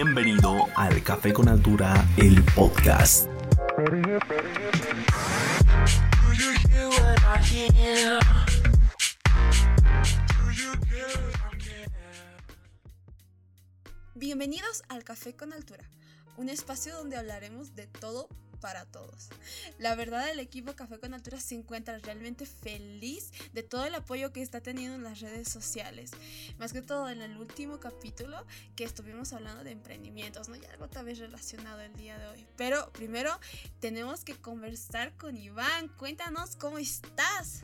Bienvenido al Café con Altura, el podcast. Bienvenidos al Café con Altura, un espacio donde hablaremos de todo para todos. La verdad, el equipo Café con Altura se encuentra realmente feliz de todo el apoyo que está teniendo en las redes sociales. Más que todo en el último capítulo que estuvimos hablando de emprendimientos, ¿no? Y algo tal vez relacionado el día de hoy. Pero primero tenemos que conversar con Iván. Cuéntanos cómo estás.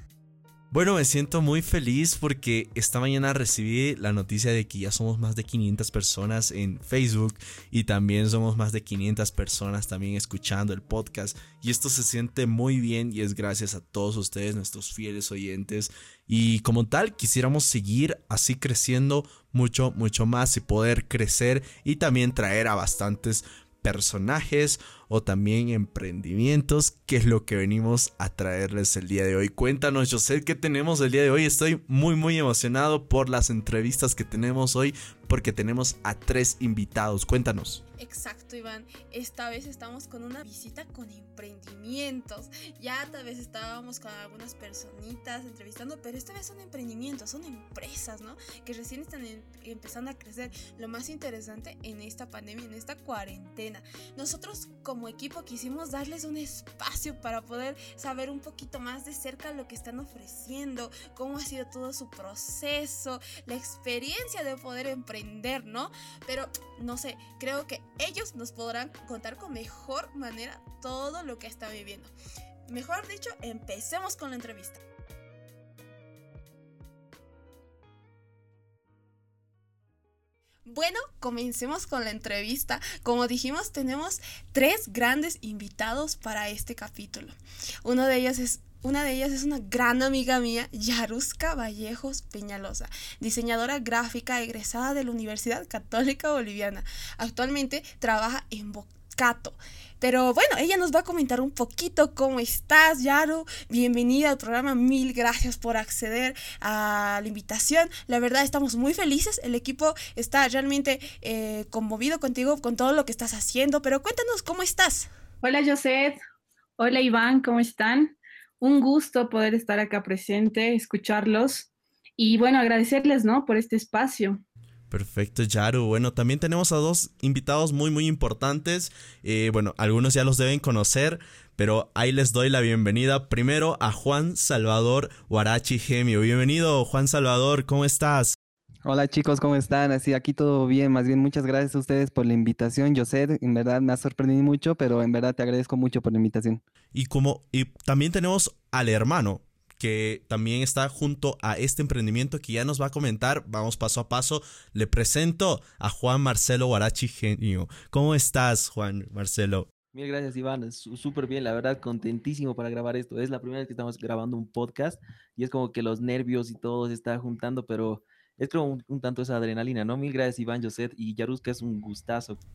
Bueno, me siento muy feliz porque esta mañana recibí la noticia de que ya somos más de 500 personas en Facebook y también somos más de 500 personas también escuchando el podcast. Y esto se siente muy bien y es gracias a todos ustedes, nuestros fieles oyentes. Y como tal quisiéramos seguir así creciendo mucho, mucho más y poder crecer y también traer a bastantes personajes o también emprendimientos, que es lo que venimos a traerles el día de hoy. Cuéntanos, yo sé que tenemos el día de hoy. Estoy muy, muy emocionado por las entrevistas que tenemos hoy, porque tenemos a tres invitados. Cuéntanos. Exacto, Iván. Esta vez estamos con una visita con emprendimientos. Ya tal vez estábamos con algunas personitas entrevistando, pero esta vez son emprendimientos, son empresas, ¿no? Que recién están empezando a crecer. Lo más interesante en esta pandemia, en esta cuarentena. Nosotros como equipo quisimos darles un espacio para poder saber un poquito más de cerca lo que están ofreciendo, cómo ha sido todo su proceso, la experiencia de poder emprender, ¿no? Pero no sé, creo que ellos nos podrán contar con mejor manera todo lo que está viviendo. Mejor dicho, empecemos con la entrevista. Bueno, comencemos con la entrevista. Como dijimos, tenemos tres grandes invitados para este capítulo. De es una de ellas es una gran amiga mía, Yaruska Vallejos Peñalosa, diseñadora gráfica egresada de la Universidad Católica Boliviana. Actualmente trabaja en Bocato. Pero bueno, ella nos va a comentar un poquito cómo estás, Yaru. Bienvenida al programa. Mil gracias por acceder a la invitación. La verdad, estamos muy felices. El equipo está realmente eh, conmovido contigo con todo lo que estás haciendo. Pero cuéntanos cómo estás. Hola, José. Hola, Iván. ¿Cómo están? Un gusto poder estar acá presente, escucharlos y bueno, agradecerles, ¿no? Por este espacio. Perfecto, Yaru. Bueno, también tenemos a dos invitados muy, muy importantes. Eh, bueno, algunos ya los deben conocer, pero ahí les doy la bienvenida primero a Juan Salvador Huarachi Gemio. Bienvenido, Juan Salvador, ¿cómo estás? Hola chicos, ¿cómo están? Así, aquí todo bien, más bien muchas gracias a ustedes por la invitación. Yo sé, en verdad me ha sorprendido mucho, pero en verdad te agradezco mucho por la invitación. Y como y también tenemos al hermano que también está junto a este emprendimiento que ya nos va a comentar. Vamos paso a paso. Le presento a Juan Marcelo Guarachi Genio. ¿Cómo estás, Juan Marcelo? Mil gracias, Iván. Súper bien, la verdad, contentísimo para grabar esto. Es la primera vez que estamos grabando un podcast y es como que los nervios y todo se está juntando, pero es un, tanto esa adrenalina, ¿no? Mil gracias, Iván, José y Yaruska, es un gustazo.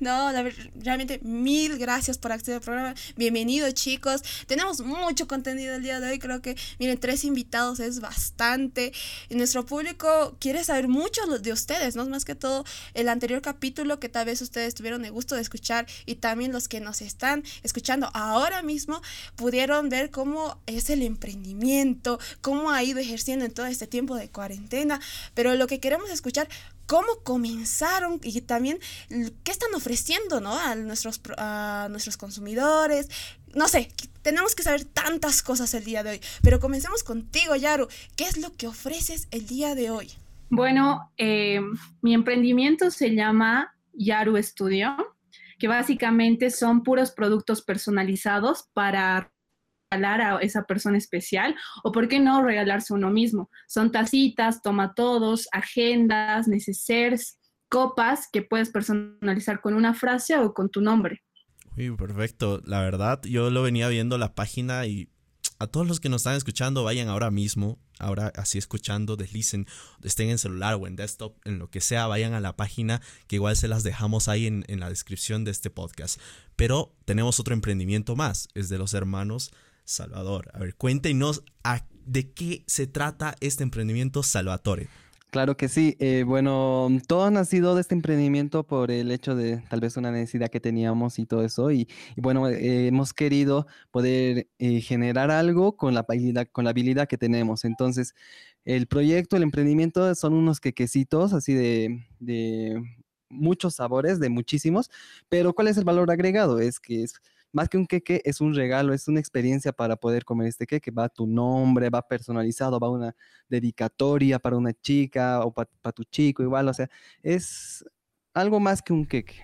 No, realmente mil gracias por acceder al programa. Bienvenidos, chicos. Tenemos mucho contenido el día de hoy. Creo que, miren, tres invitados es bastante. Y nuestro público quiere saber mucho de ustedes, ¿no? Más que todo el anterior capítulo que tal vez ustedes tuvieron el gusto de escuchar y también los que nos están escuchando ahora mismo pudieron ver cómo es el emprendimiento, cómo ha ido ejerciendo en todo este tiempo de cuarentena, pero lo que queremos escuchar, cómo comenzaron y también qué están ofreciendo ¿no? a, nuestros, a nuestros consumidores. No sé, tenemos que saber tantas cosas el día de hoy, pero comencemos contigo, Yaru. ¿Qué es lo que ofreces el día de hoy? Bueno, eh, mi emprendimiento se llama Yaru Studio, que básicamente son puros productos personalizados para a esa persona especial o por qué no regalarse uno mismo. Son tacitas, toma todos, agendas, necesers, copas que puedes personalizar con una frase o con tu nombre. Uy, perfecto. La verdad, yo lo venía viendo la página y a todos los que nos están escuchando, vayan ahora mismo, ahora así escuchando, deslicen, estén en celular o en desktop, en lo que sea, vayan a la página que igual se las dejamos ahí en, en la descripción de este podcast. Pero tenemos otro emprendimiento más, es de los hermanos Salvador. A ver, cuéntenos de qué se trata este emprendimiento Salvatore. Claro que sí. Eh, bueno, todo ha nacido de este emprendimiento por el hecho de tal vez una necesidad que teníamos y todo eso. Y, bueno, eh, hemos querido poder eh, generar algo con la habilidad, con la habilidad que tenemos. Entonces, el proyecto, el emprendimiento son unos quequecitos así de muchos sabores, de muchísimos. Pero ¿cuál es el valor agregado? Es que es más que un queque, es un regalo, es una experiencia para poder comer este queque. Va tu nombre, va personalizado, va una dedicatoria para una chica o para tu chico, igual. O sea, es algo más que un queque.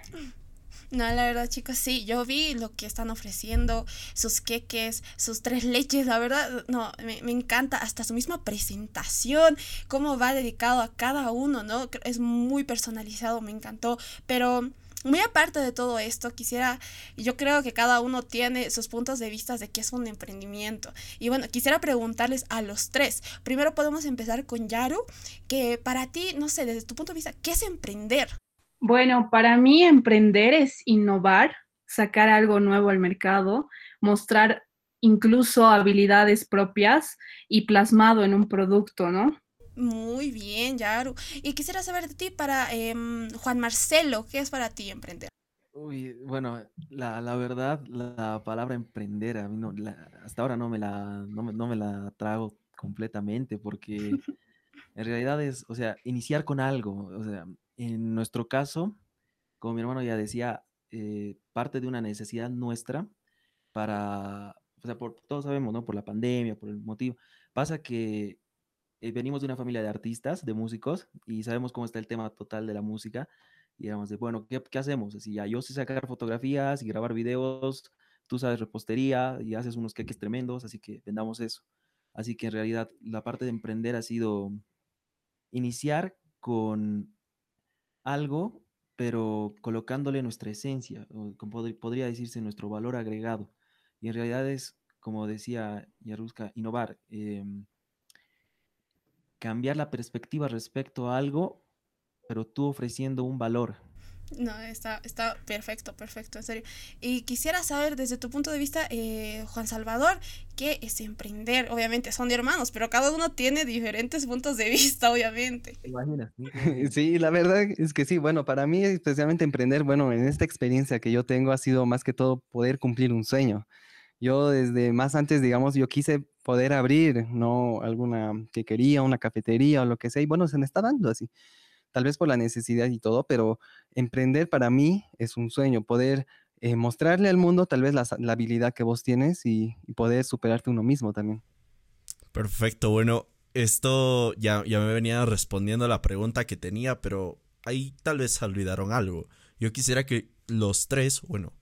No, la verdad, chicos, sí, yo vi lo que están ofreciendo, sus queques, sus tres leches, la verdad, no, me, me, encanta hasta su misma presentación, cómo va dedicado a cada uno, ¿no? Es muy personalizado, me encantó, pero muy aparte de todo esto, quisiera, yo creo que cada uno tiene sus puntos de vista de qué es un emprendimiento. Y bueno, quisiera preguntarles a los tres. Primero podemos empezar con Yaru, que para ti, no sé, desde tu punto de vista, ¿qué es emprender? Bueno, para mí emprender es innovar, sacar algo nuevo al mercado, mostrar incluso habilidades propias y plasmado en un producto, ¿no? Muy bien, Yaru. Y quisiera saber de ti para eh, Juan Marcelo, ¿qué es para ti emprender? Uy, bueno, la, la verdad, la palabra emprender, a mí no, la, hasta ahora no me, la, no, me, no me la trago completamente porque en realidad es, o sea, iniciar con algo, o sea, en nuestro caso, como mi hermano ya decía, eh, parte de una necesidad nuestra para, o sea, por, todos sabemos, ¿no? Por la pandemia, por el motivo. Pasa que eh, venimos de una familia de artistas, de músicos, y sabemos cómo está el tema total de la música. Y éramos de, bueno, ¿qué, qué hacemos? Así ya, yo sé sacar fotografías y grabar videos, tú sabes repostería y haces unos queques tremendos, así que vendamos eso. Así que en realidad la parte de emprender ha sido iniciar con algo, pero colocándole nuestra esencia, o como podría decirse nuestro valor agregado. Y en realidad es, como decía Yaruska, innovar. Eh, cambiar la perspectiva respecto a algo, pero tú ofreciendo un valor. No, está, está perfecto, perfecto, en serio. Y quisiera saber desde tu punto de vista, eh, Juan Salvador, ¿qué es emprender? Obviamente son de hermanos, pero cada uno tiene diferentes puntos de vista, obviamente. Imagina. Sí, la verdad es que sí. Bueno, para mí especialmente emprender, bueno, en esta experiencia que yo tengo ha sido más que todo poder cumplir un sueño. Yo desde más antes, digamos, yo quise poder abrir, ¿no? Alguna quequería, una cafetería o lo que sea, y bueno, se me está dando así. Tal vez por la necesidad y todo, pero emprender para mí es un sueño, poder eh, mostrarle al mundo tal vez la, la habilidad que vos tienes y, y, poder superarte uno mismo también. Perfecto, bueno, esto ya, ya me venía respondiendo a la pregunta que tenía, pero ahí tal vez olvidaron algo. Yo quisiera que los tres, bueno,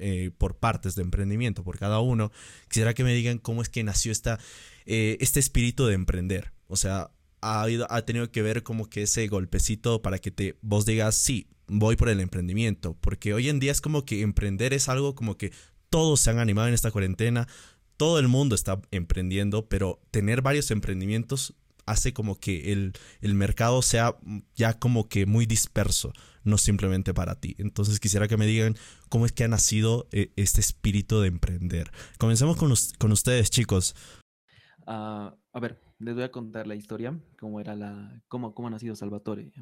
eh, por partes de emprendimiento, por cada uno. Quisiera que me digan cómo es que nació esta, eh, este espíritu de emprender. O sea, ha, ha tenido que ver como que ese golpecito para que te, vos digas, sí, voy por el emprendimiento. Porque hoy en día es como que emprender es algo como que todos se han animado en esta cuarentena, todo el mundo está emprendiendo, pero tener varios emprendimientos hace como que el, el, mercado sea ya como que muy disperso, no simplemente para ti. Entonces quisiera que me digan cómo es que ha nacido eh, este espíritu de emprender. Comencemos con, los, con ustedes, chicos. Uh, a ver, les voy a contar la historia, cómo era la, cómo, cómo ha nacido Salvatore.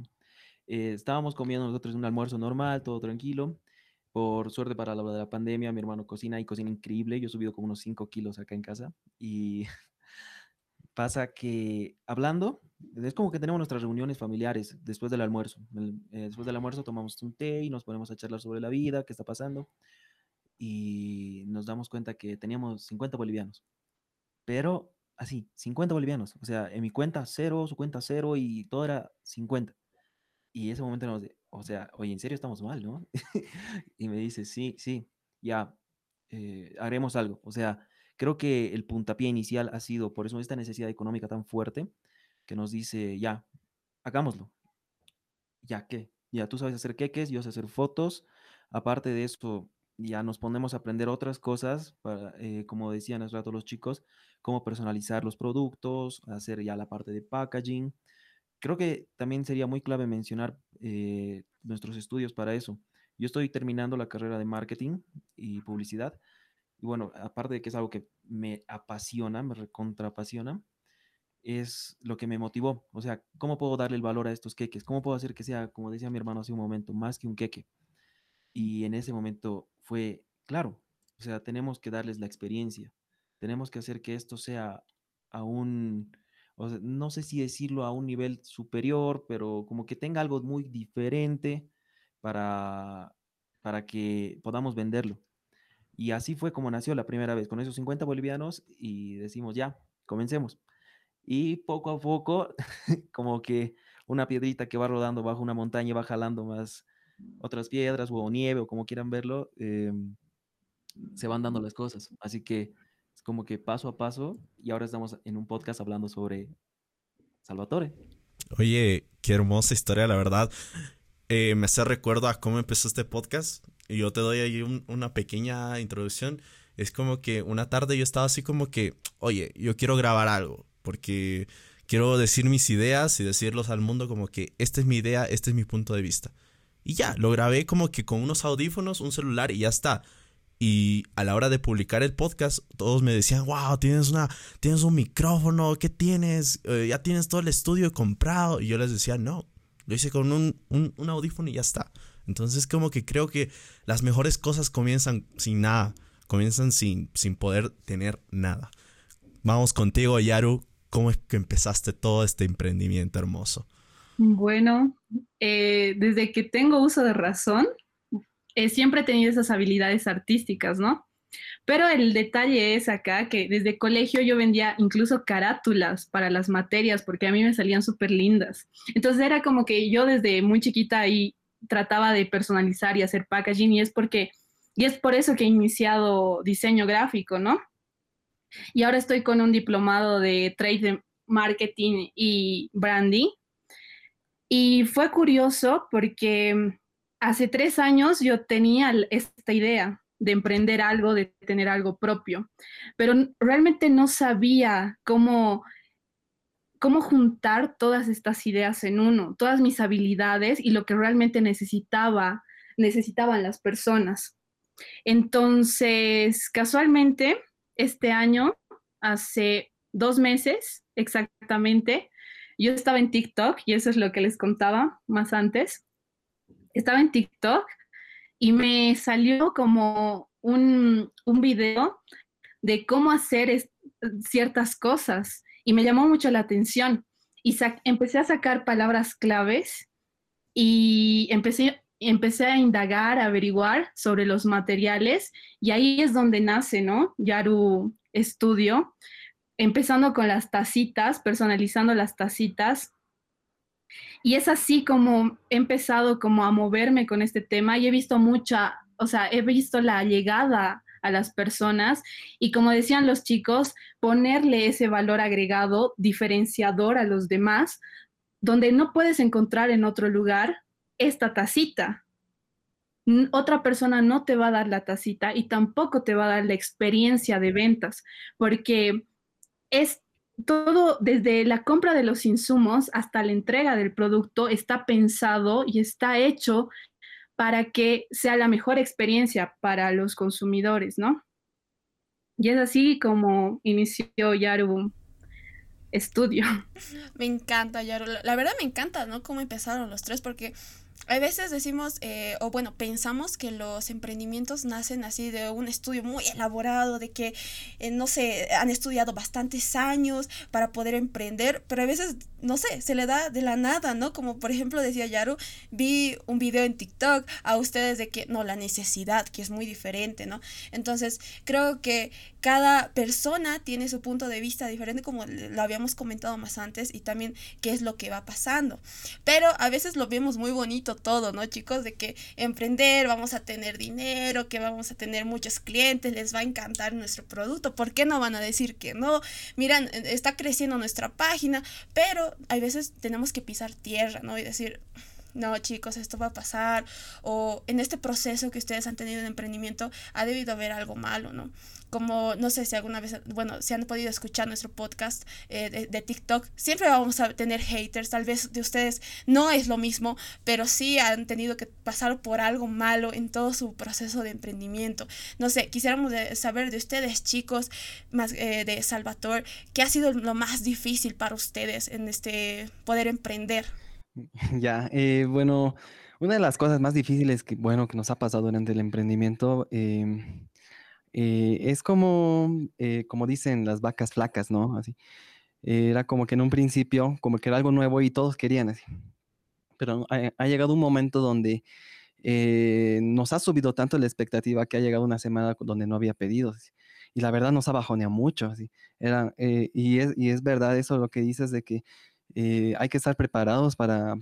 Eh, estábamos comiendo nosotros un almuerzo normal, todo tranquilo. Por suerte para la de la pandemia, mi hermano cocina y cocina increíble. Yo he subido como unos 5 kilos acá en casa y pasa que hablando, es como que tenemos nuestras reuniones familiares después del almuerzo. Eh, después del almuerzo tomamos un té y nos ponemos a charlar sobre la vida, qué está pasando. Y nos damos cuenta que teníamos 50 bolivianos. Pero así, 50 bolivianos. O sea, en mi cuenta cero, su cuenta cero y todo era 50. Y ese momento nos, o sea, oye, en serio estamos mal, ¿no? y me dice, sí, sí, ya, eh, haremos algo. O sea, Creo que el puntapié inicial ha sido por eso esta necesidad económica tan fuerte que nos dice, ya, hagámoslo. ¿Ya qué? Ya tú sabes hacer queques, yo sé hacer fotos. Aparte de eso, ya nos ponemos a aprender otras cosas, eh, como decían hace rato los chicos, cómo personalizar los productos, hacer ya la parte de packaging. Creo que también sería muy clave mencionar eh, nuestros estudios para eso. Yo estoy terminando la carrera de marketing y publicidad y bueno, aparte de que es algo que me apasiona, me recontrapasiona, es lo que me motivó. O sea, ¿cómo puedo darle el valor a estos queques? ¿Cómo puedo hacer que sea, como decía mi hermano hace un momento, más que un queque? Y en ese momento fue, claro, o sea, tenemos que darles la experiencia, tenemos que hacer que esto sea a un, o sea, no sé si decirlo a un nivel superior, pero como que tenga algo muy diferente para, para que podamos venderlo. Y así fue como nació la primera vez, con esos 50 bolivianos y decimos, ya, comencemos. Y poco a poco, como que una piedrita que va rodando bajo una montaña va jalando más otras piedras o nieve o como quieran verlo, em, se van dando las cosas. Así que es como que paso a paso y ahora estamos en un podcast hablando sobre Salvatore. Oye, qué hermosa historia, la verdad. Eh, me hace recuerdo a cómo empezó este podcast. Y yo te doy ahí una pequeña introducción. Es como que una tarde yo estaba así como que, oye, yo quiero grabar algo. Porque quiero decir mis ideas y decirlos al mundo como que esta es mi idea, este es mi punto de vista. Y ya, lo grabé como que con unos audífonos, un celular y ya está. Y a la hora de publicar el podcast, todos me decían, wow, tienes, una, tienes un micrófono, ¿qué tienes? Eh, ya tienes todo el estudio comprado. Y yo les decía, no, lo hice con un, un, audífono y ya está. Entonces como que creo que las mejores cosas comienzan sin nada, comienzan sin, sin poder tener nada. Vamos contigo, Yaru, ¿cómo es que empezaste todo este emprendimiento hermoso? Bueno, eh, desde que tengo uso de razón, eh, siempre he tenido esas habilidades artísticas, ¿no? Pero el detalle es acá que desde colegio yo vendía incluso carátulas para las materias porque a mí me salían súper lindas. Entonces era como que yo desde muy chiquita ahí trataba de personalizar y hacer packaging y es porque, y es por eso que he iniciado diseño gráfico, ¿no? Y ahora estoy con un diplomado de trade marketing y branding y fue curioso porque hace tres años yo tenía esta idea de emprender algo, de tener algo propio, pero realmente no sabía cómo, cómo juntar todas estas ideas en uno, todas mis habilidades y lo que realmente necesitaba, necesitaban las personas. Entonces, casualmente, este año, hace dos meses exactamente, yo estaba en TikTok y eso es lo que les contaba más antes. Estaba en TikTok y me salió como un, un video de cómo hacer ciertas cosas y me llamó mucho la atención y empecé a sacar palabras claves y empecé, empecé a indagar, a averiguar sobre los materiales y ahí es donde nace, ¿no? Yaru Estudio empezando con las tacitas, personalizando las tacitas. Y es así como he empezado como a moverme con este tema y he visto mucha, o sea, he visto la llegada a las personas y como decían los chicos, ponerle ese valor agregado diferenciador a los demás, donde no puedes encontrar en otro lugar esta tacita. Otra persona no te va a dar la tacita y tampoco te va a dar la experiencia de ventas, porque es todo, desde la compra de los insumos hasta la entrega del producto, está pensado y está hecho para que sea la mejor experiencia para los consumidores, ¿no? Y es así como inició Yaru Estudio. Me encanta, Yaru. La verdad me encanta, ¿no? Cómo empezaron los tres, porque a veces decimos, eh, o bueno, pensamos que los emprendimientos nacen así de un estudio muy elaborado, de que, eh, no sé, han estudiado bastantes años para poder emprender, pero a veces, no sé, se le da de la nada, ¿no? Como por ejemplo decía Yaru, vi un video en TikTok a ustedes de que, no, la necesidad, que es muy diferente, ¿no? Entonces, creo que cada persona tiene su punto de vista diferente, como lo habíamos comentado más antes, y también qué es lo que va pasando. Pero a veces lo vemos muy bonito todo, ¿no, chicos? De que emprender, vamos a tener dinero, que vamos a tener muchos clientes, les va a encantar nuestro producto. ¿Por qué no van a decir que no? Miran, e, está creciendo nuestra página, pero hay veces tenemos que pisar tierra, ¿no? Y decir, no chicos, esto va a pasar, o en este proceso que ustedes han tenido de emprendimiento ha debido haber algo malo, ¿no? Como no sé si alguna vez, bueno, si han podido escuchar nuestro podcast eh, de, TikTok, siempre vamos a tener haters, tal vez de ustedes no es lo mismo, pero sí han tenido que pasar por algo malo en todo su proceso de emprendimiento. No sé, quisiéramos saber de ustedes chicos, más eh, de Salvatore, ¿qué ha sido lo más difícil para ustedes en este poder emprender? Ya, eh, bueno, una de las cosas más difíciles que, bueno, que nos ha pasado durante el emprendimiento em, eh, es como, eh, como dicen las vacas flacas, ¿no? Así. era como que en un principio, como que era algo nuevo y todos querían así. Pero ha, llegado un momento donde nos ha subido tanto la expectativa que ha llegado una semana donde no había pedidos. Y la verdad nos ha bajoneado mucho. Así. Era, y, es, y es verdad eso lo que dices de que eh, hay que estar preparados para,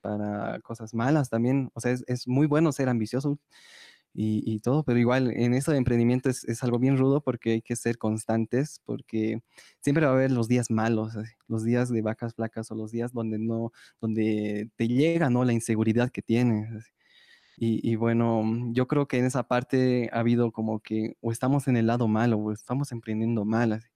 para cosas malas también. O sea, es, muy bueno ser ambicioso y, todo, pero igual en eso de emprendimiento es, es, algo bien rudo porque hay que ser constantes, porque siempre va a haber los días malos, los días de vacas flacas o los días donde no, donde te llega, ¿no? La inseguridad que tienes. Y, y, bueno, yo creo que en esa parte ha habido como que o estamos en el lado malo o estamos emprendiendo mal. Así.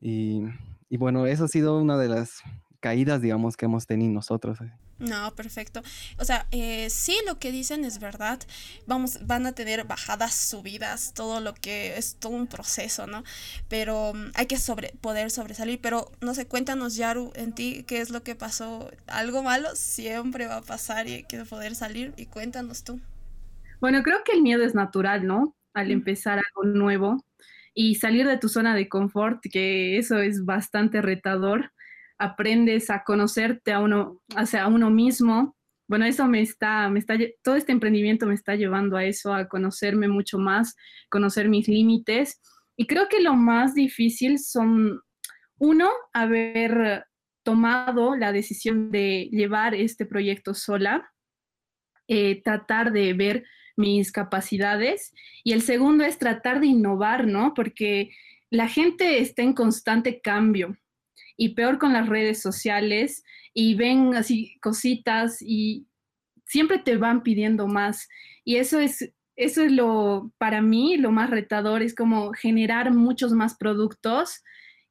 Y, y bueno, eso ha sido una de las caídas, digamos, que hemos tenido nosotros. No, perfecto. O sea, eh, sí, lo que dicen es verdad. Vamos, van a tener bajadas, subidas, todo lo que es todo un proceso, ¿no? Pero mm, hay que sobre, poder sobresalir. Pero no sé, cuéntanos, Yaru, en ti, qué es lo que pasó. Algo malo siempre va a pasar y hay que poder salir. Y cuéntanos tú. Bueno, creo que el miedo es natural, ¿no? Al empezar algo nuevo y salir de tu zona de confort, que eso es bastante retador. Aprendes a conocerte a uno, a uno mismo. Bueno, eso me está, me está, todo este emprendimiento me está llevando a eso, a conocerme mucho más, conocer mis límites. Y creo que lo más difícil son, uno, haber tomado la decisión de llevar este proyecto sola, eh, tratar de ver mis capacidades. Y el segundo es tratar de innovar, ¿no? Porque la gente está en constante cambio y peor con las redes sociales y ven así cositas y siempre te van pidiendo más. Y eso es, eso es lo, para mí, lo más retador, es como generar muchos más productos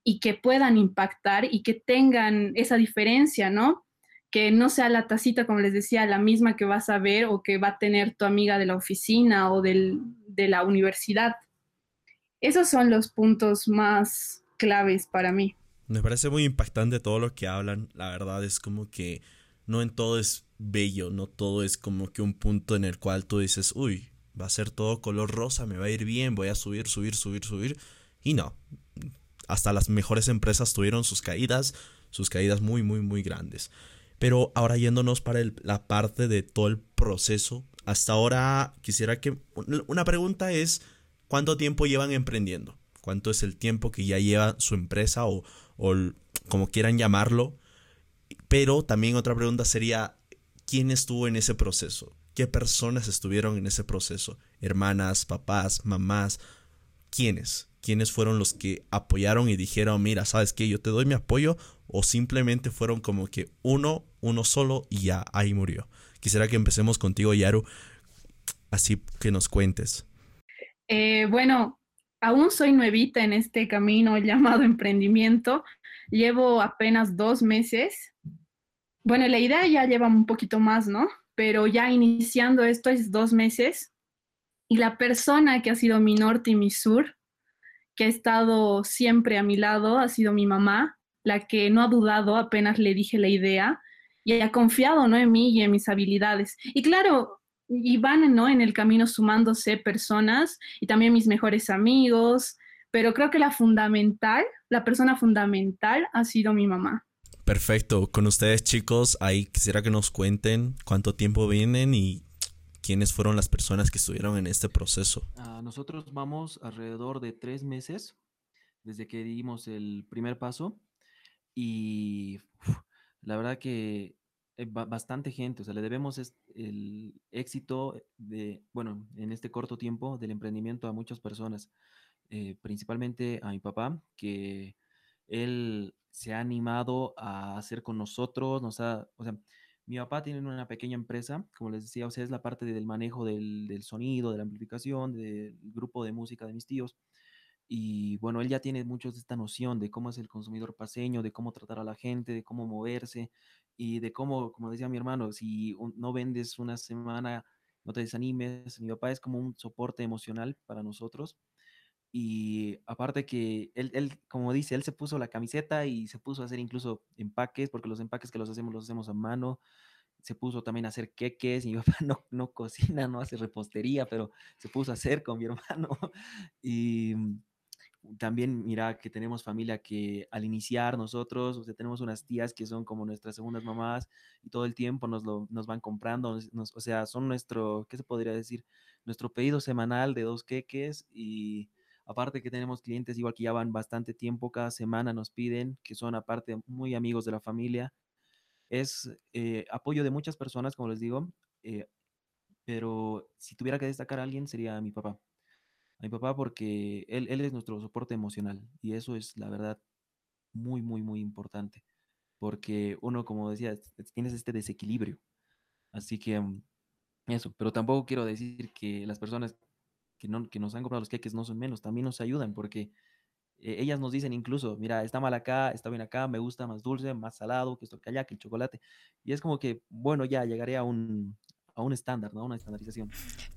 y que puedan impactar y que tengan esa diferencia, ¿no? Que no sea la tacita, como les decía, la misma que vas a ver o que va a tener tu amiga de la oficina o de la universidad. Esos son los puntos más claves para mí. Me parece muy impactante todo lo que hablan. La verdad es como que no en todo es bello, no todo es como que un punto en el cual tú dices, uy, va a ser todo color rosa, me va a ir bien, voy a subir, subir, subir, subir. Y no, hasta las mejores empresas tuvieron sus caídas, sus caídas muy, muy, muy grandes. Pero ahora yéndonos para la parte de todo el proceso, hasta ahora quisiera que... Una pregunta es, ¿cuánto tiempo llevan emprendiendo? ¿Cuánto es el tiempo que ya lleva su empresa o, o como quieran llamarlo? Pero también otra pregunta sería, ¿quién estuvo en ese proceso? ¿Qué personas estuvieron en ese proceso? Hermanas, papás, mamás, ¿quiénes? ¿Quiénes fueron los que apoyaron y dijeron, mira, sabes qué, yo te doy mi apoyo o simplemente fueron como que uno, uno solo y ya ahí murió. Quisiera que empecemos contigo, Yaru, así que nos cuentes. Eh, bueno, aún soy nuevita en este camino llamado emprendimiento. Llevo apenas dos meses. Bueno, la idea ya lleva un poquito más, ¿no? Pero ya iniciando esto es dos meses. Y la persona que ha sido mi norte y mi sur, que ha estado siempre a mi lado, ha sido mi mamá la que no ha dudado apenas le dije la idea y ha confiado ¿no? en mí y en mis habilidades. Y claro, y van ¿no? en el camino sumándose personas y también mis mejores amigos, pero creo que la fundamental, la persona fundamental ha sido mi mamá. Perfecto, con ustedes chicos, ahí quisiera que nos cuenten cuánto tiempo vienen y quiénes fueron las personas que estuvieron en este proceso. Nosotros vamos alrededor de tres meses desde que dimos el primer paso y la verdad que bastante gente, o sea, le debemos el éxito de, bueno, en este corto tiempo del emprendimiento a muchas personas, eh, principalmente a mi papá, que él se ha animado a hacer con nosotros, nos ha, o sea, Mi papá tiene una pequeña empresa, como les decía, o sea, es la parte del manejo del, del sonido, de la amplificación, del grupo de música de mis tíos. Y bueno, él ya tiene mucho de esta noción de cómo es el consumidor paseño, de cómo tratar a la gente, de cómo moverse y de cómo, como decía mi hermano, si no vendes una semana, no te desanimes. Mi papá es como un soporte emocional para nosotros. Y aparte que él, él, como dice, él se puso la camiseta y se puso a hacer incluso empaques, porque los empaques que los hacemos los hacemos a mano. Se puso también a hacer queques. Mi papá no, no cocina, no hace repostería, pero se puso a hacer con mi hermano. Y también mira que tenemos familia que al iniciar nosotros, o sea, tenemos unas tías que son como nuestras segundas mamás y todo el tiempo nos, lo, nos van comprando, nos- o sea, son nuestro, ¿qué se podría decir? Nuestro pedido semanal de dos queques y aparte que tenemos clientes igual que ya van bastante tiempo, cada semana nos piden, que son aparte muy amigos de la familia. Es eh, apoyo de muchas personas, como les digo, eh, pero si tuviera que destacar a alguien sería mi papá a mi papá porque él, él es nuestro soporte emocional y eso es la verdad muy, muy, muy importante porque uno, como decía, es- es- tienes este desequilibrio. Así que mm, eso, pero tampoco quiero decir que las personas que, no, que nos han comprado los queques no son menos, también nos ayudan porque eh, ellas nos dicen incluso, mira, está mal acá, está bien acá, me gusta más dulce, más salado, que esto, que allá, que el chocolate. Y es como que, bueno, ya llegaré a un, a un estándar, ¿no? Una estandarización.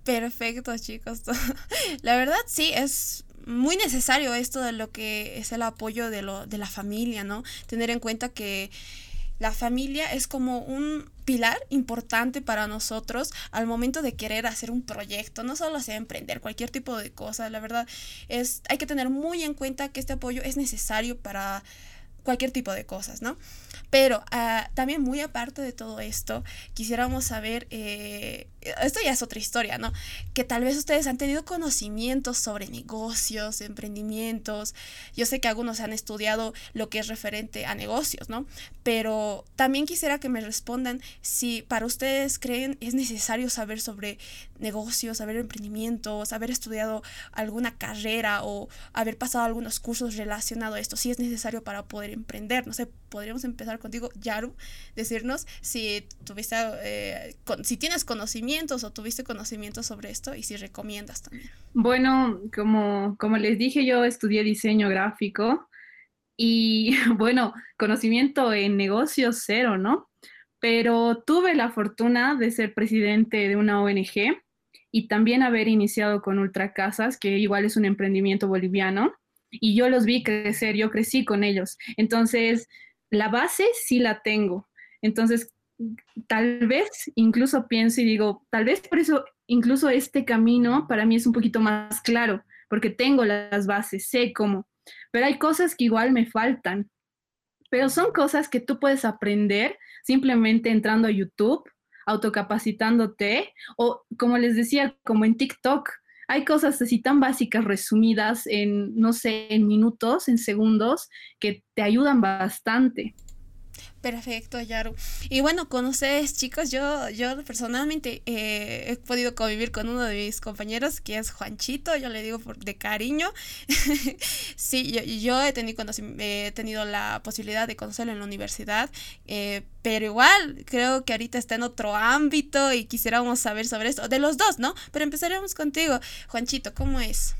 Perfecto, chicos. La verdad sí es muy necesario esto de lo que es el apoyo de lo de la familia, ¿no? Tener en cuenta que la familia es como un pilar importante para nosotros al momento de querer hacer un proyecto, no solo sea emprender cualquier tipo de cosa, la verdad es hay que tener muy en cuenta que este apoyo es necesario para cualquier tipo de cosas, ¿no? Pero ah, también muy aparte de todo esto, quisiéramos saber, eh, esto ya es otra historia, ¿no? Que tal vez ustedes han tenido conocimientos sobre negocios, emprendimientos. Yo sé que algunos han estudiado lo que es referente a negocios, ¿no? Pero también quisiera que me respondan si para ustedes creen es necesario saber sobre negocios, saber emprendimientos, haber estudiado alguna carrera o haber pasado algunos cursos relacionados a esto, si es necesario para poder emprender. No sé, podríamos empezar contigo, Yaru, decirnos si tuviste, eh, si tienes conocimientos o tuviste conocimientos sobre esto y si recomiendas también. Bueno, como, como les dije, yo estudié diseño gráfico y bueno, conocimiento en negocios cero, ¿no? Pero tuve la fortuna de ser presidente de una ONG y también haber iniciado con Ultracasas, que igual es un emprendimiento boliviano, y yo los vi crecer, yo crecí con ellos. Entonces, la base sí la tengo. Entonces, tal vez incluso pienso y digo, tal vez por eso incluso este camino para mí es un poquito más claro, porque tengo las bases, sé cómo, pero hay cosas que igual me faltan, pero son cosas que tú puedes aprender simplemente entrando a YouTube, autocapacitándote o como les decía, como en TikTok. Hay cosas así tan básicas resumidas en, no sé, en minutos, en segundos, que te ayudan bastante. Perfecto, Yaru. Y bueno, con ustedes, chicos, yo, yo personalmente eh, he podido convivir con uno de mis compañeros, que es Juanchito, yo le digo por, de cariño. sí, yo, yo he, tenido, he tenido la posibilidad de conocerlo en la universidad, eh, pero igual creo que ahorita está en otro ámbito y quisiéramos saber sobre esto, de los dos, ¿no? Pero empezaremos contigo, Juanchito, ¿cómo es?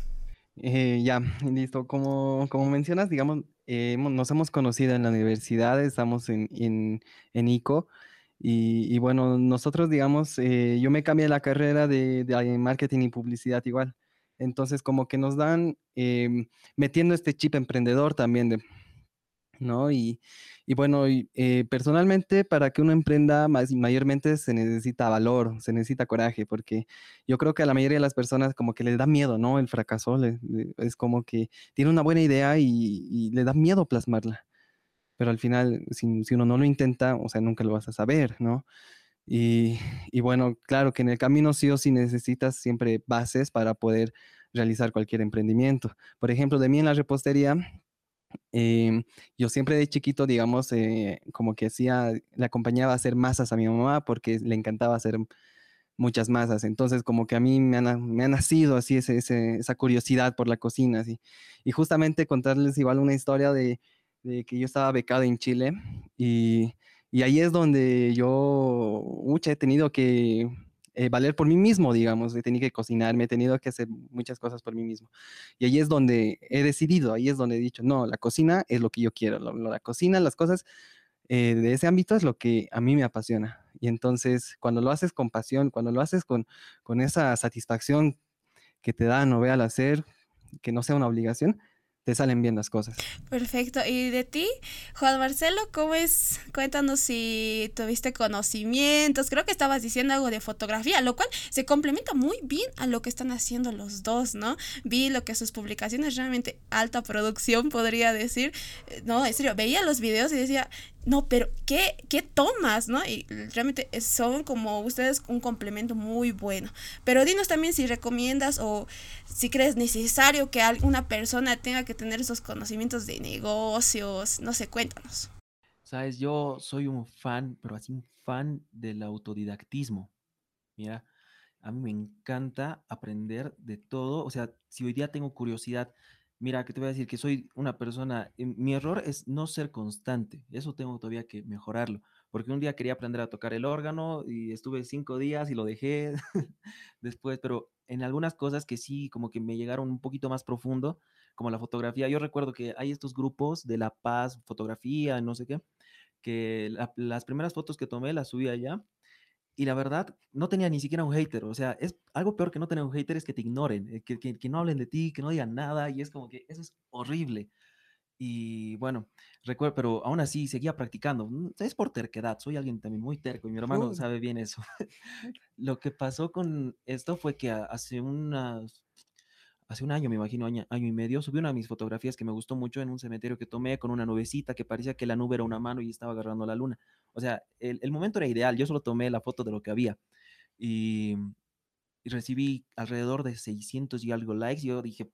Eh, ya, listo. Como, como mencionas, digamos, eh, nos hemos conocido en la universidad, estamos en, en, en ICO. Y, y bueno, nosotros, digamos, eh, yo me cambié la carrera de, de marketing y publicidad igual. Entonces, como que nos dan em, metiendo este chip emprendedor también, de, ¿no? Y, y bueno, y, eh, personalmente para que uno emprenda más, mayormente se necesita valor, se necesita coraje, porque yo creo que a la mayoría de las personas como que les da miedo, ¿no? El fracaso, es como que tiene una buena idea y, y le da miedo plasmarla, pero al final, si, si uno no lo intenta, o sea, nunca lo vas a saber, ¿no? Y, y bueno, claro que en el camino sí o sí necesitas siempre bases para poder realizar cualquier emprendimiento. Por ejemplo, de mí en la repostería, Em, yo siempre de chiquito, digamos, eh, como que hacía, le acompañaba a hacer masas a mi mamá porque le encantaba hacer muchas masas. Entonces, como que a mí me ha, me ha nacido así ese- ese- esa curiosidad por la cocina. Así. Y justamente contarles igual una historia de, de que yo estaba becado en Chile y, Y ahí es donde yo, mucha, he tenido que eh, valer por mí mismo, digamos, he tenido que cocinarme, he tenido que hacer muchas cosas por mí mismo. Y ahí es donde he decidido, ahí es donde he dicho, no, la cocina es lo que yo quiero, la cocina, las cosas eh, de ese ámbito es lo que a mí me apasiona. Y entonces, cuando lo haces con pasión, cuando lo haces con, esa satisfacción que te da no al hacer, que no sea una obligación, te salen bien las cosas. Perfecto. ¿Y de ti, Juan Marcelo, cómo es? Cuéntanos si tuviste conocimientos. Creo que estabas diciendo algo de fotografía, lo cual se complementa muy bien a lo que están haciendo los dos, ¿no? Vi lo que sus publicaciones realmente alta producción, podría decir. Eh, no, en serio, veía los videos y decía, no, pero ¿qué, ¿qué tomas? ¿no? Y realmente son como ustedes un complemento muy bueno. Pero dinos también si recomiendas o si crees necesario que alguna persona tenga que tener esos conocimientos de negocios. No sé, cuéntanos. Sabes, yo soy un fan, pero así un fan del autodidactismo. Mira, a mí me encanta aprender de todo. O sea, si hoy día tengo curiosidad Mira, que te voy a decir que soy una persona, eh, mi error es no ser constante, eso tengo todavía que mejorarlo, porque un día quería aprender a tocar el órgano y estuve cinco días y lo dejé después, pero en algunas cosas que sí, como que me llegaron un poquito más profundo, como la fotografía, yo recuerdo que hay estos grupos de La Paz, fotografía, no sé qué, que las primeras fotos que tomé las subí allá y la verdad, no tenía ni siquiera un hater. O sea, es algo peor que no tener un hater es que te ignoren, eh, que, que, que, no hablen de ti, que no digan nada. Y es como que eso es horrible. Y bueno, recuerdo, pero aún así seguía practicando. Mm, es por terquedad. Soy alguien también muy terco y mi hermano sabe bien eso. Lo que pasó con esto fue que hace unas hace un año, me imagino, año, año, y medio, subí una de mis fotografías que me gustó mucho en un cementerio que tomé con una nubecita que parecía que la nube era una mano y estaba agarrando la luna. O sea, el, el momento era ideal, yo solo tomé la foto de lo que había. Y, y recibí alrededor de 600 y algo likes. Yo dije,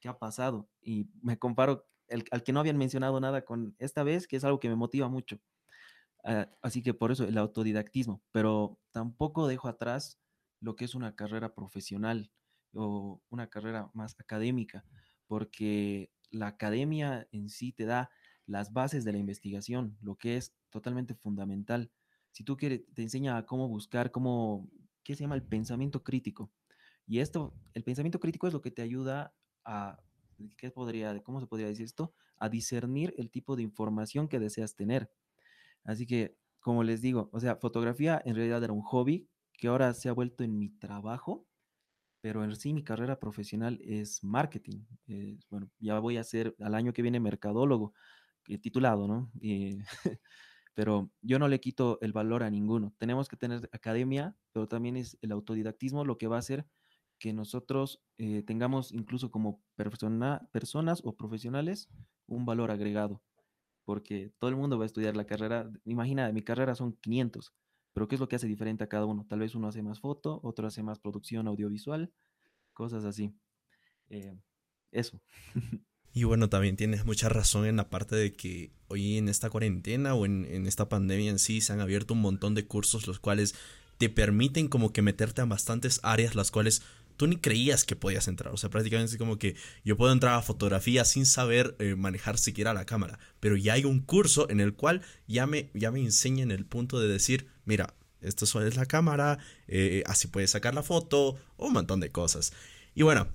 ¿qué ha pasado? Y me comparo el, al que no habían mencionado nada con esta vez, que es algo que me motiva mucho. Uh, así que por eso el autodidactismo, pero tampoco dejo atrás lo que es una carrera profesional o una carrera más académica, porque la academia en sí te da las bases de la investigación, lo que es totalmente fundamental. Si tú quieres, te enseña cómo buscar, cómo, ¿qué se llama? El pensamiento crítico. Y esto, el pensamiento crítico es lo que te ayuda a, ¿qué podría, cómo se podría decir esto? A discernir el tipo de información que deseas tener. Así que, como les digo, o sea, fotografía en realidad era un hobby que ahora se ha vuelto en mi trabajo pero en sí mi carrera profesional es marketing. Bueno, ya voy a ser al año que viene mercadólogo, titulado, ¿no? pero yo no le quito el valor a ninguno. Tenemos que tener academia, pero también es el autodidactismo lo que va a hacer que nosotros eh, tengamos incluso como persona, personas o profesionales un valor agregado, porque todo el mundo va a estudiar la carrera. Imagina, mi carrera son 500, pero ¿qué es lo que hace diferente a cada uno? Tal vez uno hace más foto, otro hace más producción audiovisual, cosas así. Eh, eso. Y bueno, también tienes mucha razón en la parte de que hoy en esta cuarentena o en, en, esta pandemia en sí se han abierto un montón de cursos los cuales te permiten como que meterte a bastantes áreas las cuales tú ni creías que podías entrar. O sea, prácticamente es como que yo puedo entrar a fotografía sin saber eh, manejar siquiera la cámara. Pero ya hay un curso en el cual ya me, ya me enseñan el punto de decir, mira, esto es la cámara, eh, así puedes sacar la foto, un montón de cosas. Y bueno,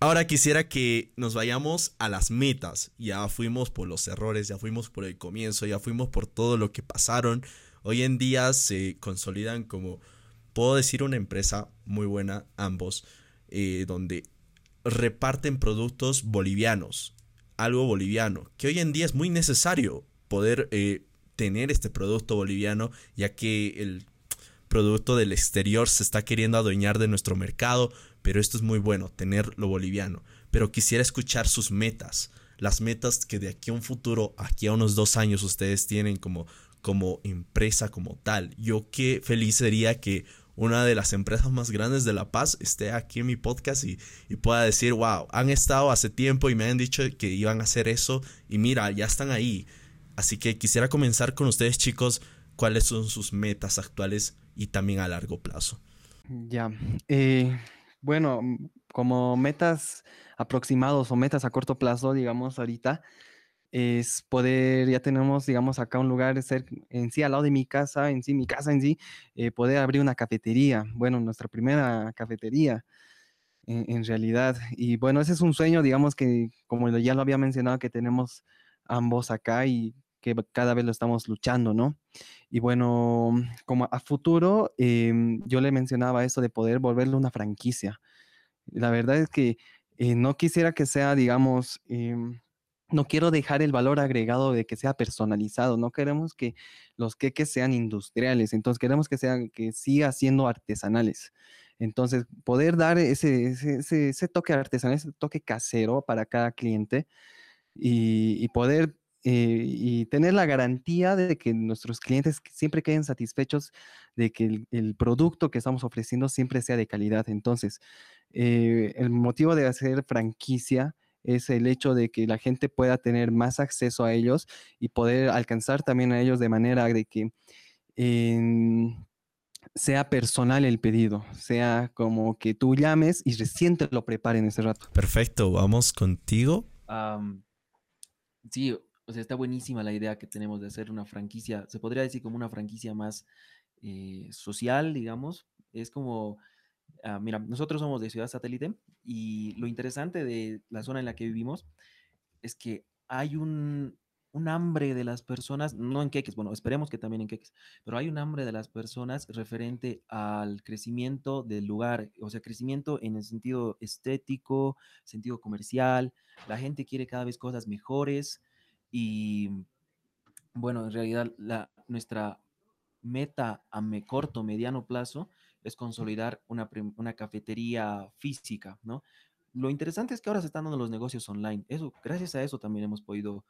ahora quisiera que nos vayamos a las metas. Ya fuimos por los errores, ya fuimos por el comienzo, ya fuimos por todo lo que pasaron. Hoy en día se consolidan como puedo decir una empresa muy buena, ambos, eh, donde reparten productos bolivianos, algo boliviano, que hoy en día es muy necesario poder eh, tener este producto boliviano, ya que el producto del exterior se está queriendo adueñar de nuestro mercado, pero esto es muy bueno, tener lo boliviano. Pero quisiera escuchar sus metas, las metas que de aquí a un futuro, aquí a unos dos años ustedes tienen como, como empresa, como tal. Yo qué feliz sería que una de las empresas más grandes de La Paz esté aquí en mi podcast y, pueda decir, wow, han estado hace tiempo y me han dicho que iban a hacer eso y mira, ya están ahí. Así que quisiera comenzar con ustedes chicos, cuáles son sus metas actuales y también a largo plazo. Ya, eh, bueno, como metas aproximados o metas a corto plazo, digamos ahorita, es poder, ya tenemos, digamos, acá un lugar ser, en sí, al lado de mi casa, en sí, mi casa en sí, eh, poder abrir una cafetería. Bueno, nuestra primera cafetería, en, en, realidad. Y bueno, ese es un sueño, digamos, que como ya lo había mencionado, que tenemos ambos acá y que cada vez lo estamos luchando, ¿no? Y bueno, como a futuro, eh, yo le mencionaba eso de poder volverlo una franquicia. La verdad es que eh, no quisiera que sea, digamos, eh, no quiero dejar el valor agregado de que sea personalizado, no queremos que los queques sean industriales, entonces queremos que sean, que siga siendo artesanales. Entonces, poder dar ese, ese, ese, toque artesanal, ese toque casero para cada cliente y, y poder eh, y tener la garantía de que nuestros clientes siempre queden satisfechos de que el, el producto que estamos ofreciendo siempre sea de calidad. Entonces, eh, el motivo de hacer franquicia es el hecho de que la gente pueda tener más acceso a ellos y poder alcanzar también a ellos de manera de que eh, sea personal el pedido, sea como que tú llames y recién te lo preparen ese rato. Perfecto, vamos contigo. Um, sí, o sea, está buenísima la idea que tenemos de hacer una franquicia, se podría decir como una franquicia más eh, social, digamos. Es como, uh, mira, nosotros somos de Ciudad Satélite y lo interesante de la zona en la que vivimos es que hay un, un hambre de las personas, no en queques, bueno, esperemos que también en queques, pero hay un hambre de las personas referente al crecimiento del lugar, o sea, crecimiento en el sentido estético, sentido comercial, la gente quiere cada vez cosas mejores y, bueno, en realidad la, nuestra meta a me, corto, mediano plazo es consolidar una, una cafetería física, ¿no? Lo interesante es que ahora se están dando los negocios online. Eso, gracias a eso también hemos podido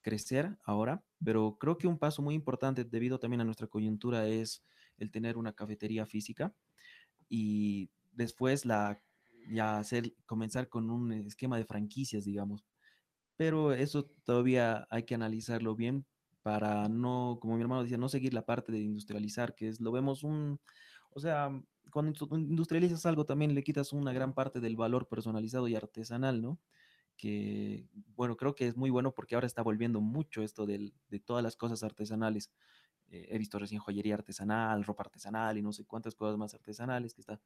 crecer ahora, pero creo que un paso muy importante debido también a nuestra coyuntura es el tener una cafetería física y después la ya hacer comenzar con un esquema de franquicias, digamos. Pero eso todavía hay que analizarlo bien para no, como mi hermano decía, no seguir la parte de industrializar, que es lo vemos un, o sea, cuando industrializas algo también le quitas una gran parte del valor personalizado y artesanal, ¿no? que, bueno, creo que es muy bueno porque ahora está volviendo mucho esto del, de todas las cosas artesanales. Eh, he visto recién joyería artesanal, ropa artesanal y no sé cuántas cosas más artesanales que está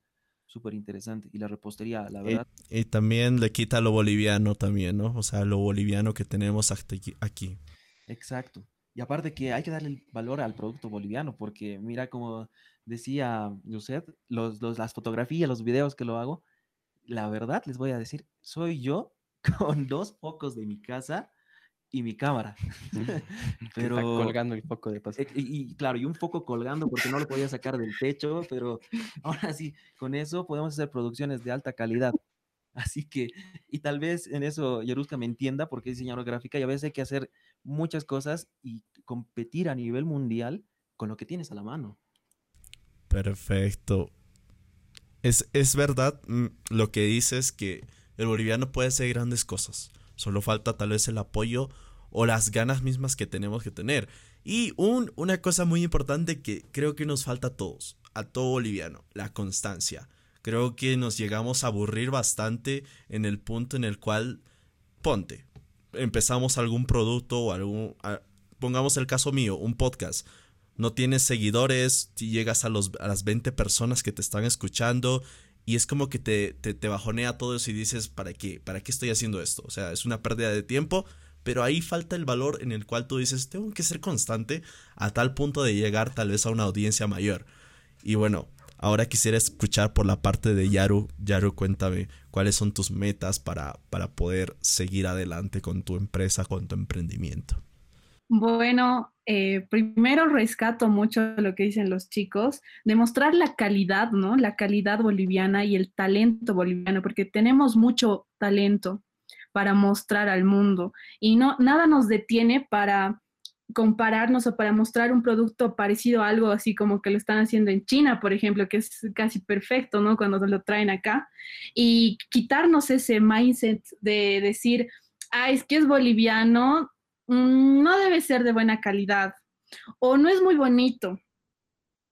súper interesante. Y la repostería, la verdad. Y, y, también le quita lo boliviano también, ¿no? O sea, lo boliviano que tenemos aquí. Exacto. Y aparte que hay que darle el valor al producto boliviano, porque mira como decía José, los, los, las fotografías, los videos que lo hago, la verdad les voy a decir, soy yo con dos focos de mi casa y mi cámara. pero Está colgando el foco de paso. Y, y, claro, y un foco colgando porque no lo podía sacar del techo, pero ahora sí, con eso podemos hacer producciones de alta calidad. Así que, y tal vez en eso Yeruska me entienda porque es diseñador gráfica y a veces hay que hacer muchas cosas y competir a nivel mundial con lo que tienes a la mano. Perfecto. Es, es verdad mm, lo que dices que el boliviano puede hacer grandes cosas. Solo falta tal vez el apoyo o las ganas mismas que tenemos que tener. Y un, una cosa muy importante que creo que nos falta a todos, a todo boliviano, la constancia. Creo que nos llegamos a aburrir bastante en el punto en el cual, ponte, empezamos algún producto o algún, pongamos el caso mío, un podcast. No tienes seguidores, llegas a, los, a las 20 personas que te están escuchando y es como que te, te, bajonea todo eso y dices, ¿para qué? ¿Para qué estoy haciendo esto? O sea, es una pérdida de tiempo, pero ahí falta el valor en el cual tú dices, tengo que ser constante a tal punto de llegar tal vez a una audiencia mayor. Y bueno, ahora quisiera escuchar por la parte de Yaru. Yaru, cuéntame cuáles son tus metas para, para poder seguir adelante con tu empresa, con tu emprendimiento. Bueno, eh, primero rescato mucho lo que dicen los chicos, demostrar la calidad, ¿no? La calidad boliviana y el talento boliviano, porque tenemos mucho talento para mostrar al mundo y no nada nos detiene para compararnos o para mostrar un producto parecido a algo así como que lo están haciendo en China, por ejemplo, que es casi perfecto, ¿no? Cuando lo traen acá y quitarnos ese mindset de decir, ah, es que es boliviano, Mm, no debe ser de buena calidad o no es muy bonito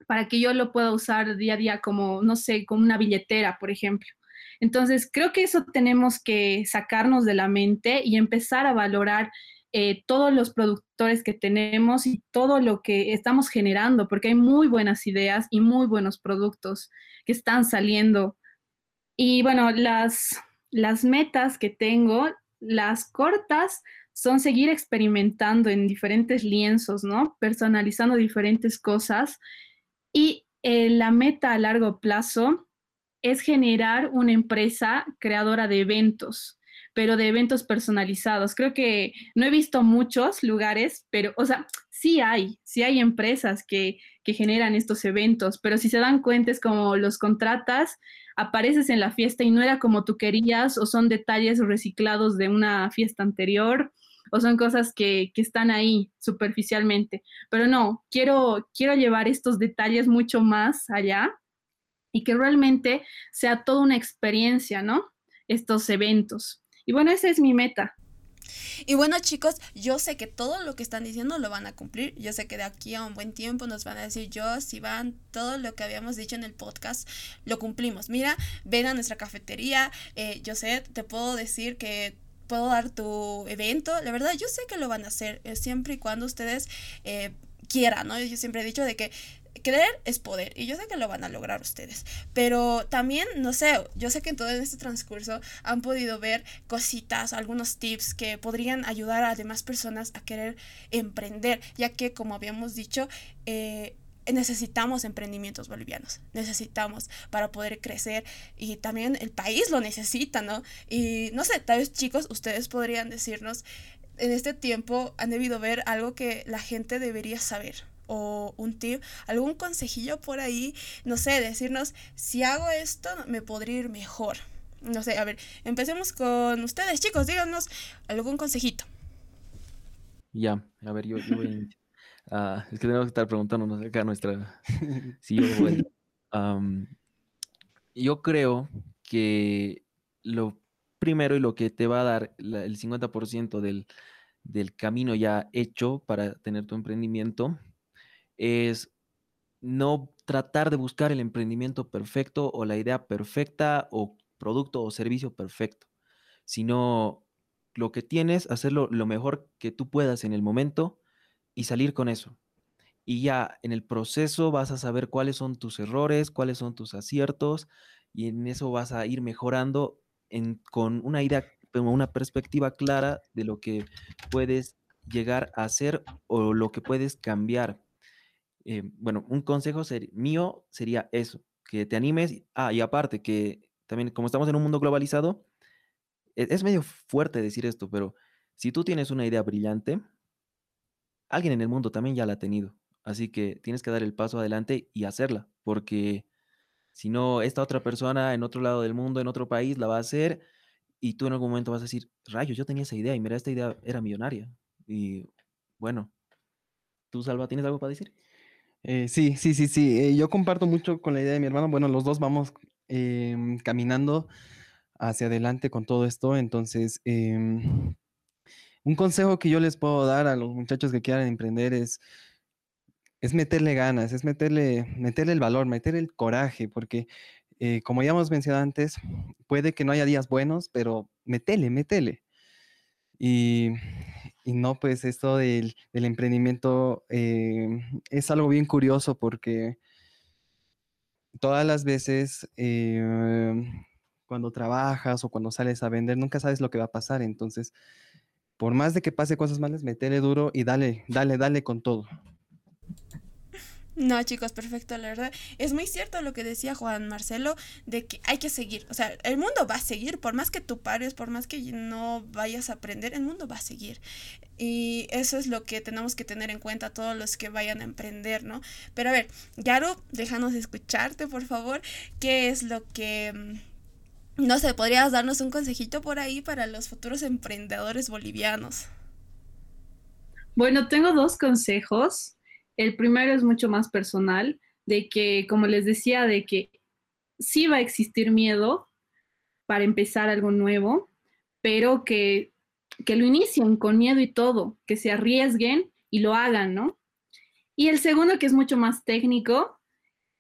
para que yo lo pueda usar día a día como, no sé, como una billetera, por ejemplo. Entonces, creo que eso tenemos que sacarnos de la mente y empezar a valorar eh, todos los productores que tenemos y todo lo que estamos generando, porque hay muy buenas ideas y muy buenos productos que están saliendo. Y bueno, las, las metas que tengo, las cortas, son seguir experimentando en diferentes lienzos, ¿no? Personalizando diferentes cosas. Y eh, la meta a largo plazo es generar una empresa creadora de eventos pero de eventos personalizados. Creo que no he visto muchos lugares, pero, o sea, sí hay, sí hay empresas que, que generan estos eventos, pero si se dan cuenta es como los contratas, apareces en la fiesta y no era como tú querías, o son detalles reciclados de una fiesta anterior, o son cosas que, que, están ahí superficialmente. Pero no, quiero, quiero llevar estos detalles mucho más allá y que realmente sea toda una experiencia, ¿no? Estos eventos. Y bueno, esa es mi meta. Y bueno chicos, yo sé que todo lo que están diciendo lo van a cumplir. Yo sé que de aquí a un buen tiempo nos van a decir yo, si van, todo lo que habíamos dicho en el podcast, lo cumplimos. Mira, ven a nuestra cafetería. Eh, yo sé, te puedo decir que puedo dar tu evento. La verdad, yo sé que lo van a hacer eh, siempre y cuando ustedes eh, quieran, ¿no? Yo siempre he dicho de que Creer es poder y yo sé que lo van a lograr ustedes, pero también, no sé, yo sé que en todo este transcurso han podido ver cositas, algunos tips que podrían ayudar a demás personas a querer emprender, ya que como habíamos dicho, eh, necesitamos emprendimientos bolivianos, necesitamos para poder crecer y también el país lo necesita, ¿no? Y no sé, tal vez chicos, ustedes podrían decirnos, en este tiempo han debido ver algo que la gente debería saber o un tip, algún consejillo por ahí, no sé, decirnos, si hago esto, me podría ir mejor. No sé, a ver, empecemos con ustedes, chicos, díganos algún consejito. Ya, a ver, yo, voy a... es que tenemos que estar preguntándonos acá nuestra sí, yo creo que lo primero y lo que te va a dar el 50% del, del camino ya hecho para tener tu emprendimiento es no tratar de buscar el emprendimiento perfecto o la idea perfecta o producto o servicio perfecto, sino lo que tienes, hacerlo lo mejor que tú puedas en el momento y salir con eso. Y ya en el proceso vas a saber cuáles son tus errores, cuáles son tus aciertos y en eso vas a ir mejorando con una idea, una perspectiva clara de lo que puedes llegar a hacer o lo que puedes cambiar eh, bueno, un consejo mío sería eso, que te animes. Ah, y aparte, que también como estamos en un mundo globalizado, e-, es, medio fuerte decir esto, pero si tú tienes una idea brillante, alguien en el mundo también ya la ha tenido. Así que tienes que dar el paso adelante y hacerla, porque si no, esta otra persona en otro lado del mundo, en otro país, la va a hacer y tú en algún momento vas a decir, rayos, yo tenía esa idea y mira, esta idea era millonaria. Y bueno, ¿tú, Salva, tienes algo para decir? Eh, sí, sí, sí, sí. Eh, yo comparto mucho con la idea de mi hermano. Bueno, los dos vamos em, caminando hacia adelante con todo esto. Entonces, em, un consejo que yo les puedo dar a los muchachos que quieran emprender es, es meterle ganas, es meterle, meterle el valor, meterle el coraje, porque eh, como ya hemos mencionado antes, puede que no haya días buenos, pero metele, metele. Y y no, pues esto del, emprendimiento eh, es algo bien curioso porque todas las veces eh, cuando trabajas o cuando sales a vender, nunca sabes lo que va a pasar. Entonces, por más de que pase cosas malas, metele duro y dale, dale, dale con todo. No, chicos, perfecto, la verdad. Es muy cierto lo que decía Juan Marcelo de que hay que seguir. O sea, el mundo va a seguir, por más que tú pares, por más que no vayas a aprender, el mundo va a seguir. Y eso es lo que tenemos que tener en cuenta todos los que vayan a emprender, ¿no? Pero a ver, Yaro, déjanos escucharte, por favor. ¿Qué es lo que... No sé, podrías darnos un consejito por ahí para los futuros emprendedores bolivianos? Bueno, tengo dos consejos. El primero es mucho más personal, de que, como les decía, de que sí va a existir miedo para empezar algo nuevo, pero que, que lo inicien con miedo y todo, que se arriesguen y lo hagan, ¿no? Y el segundo, que es mucho más técnico,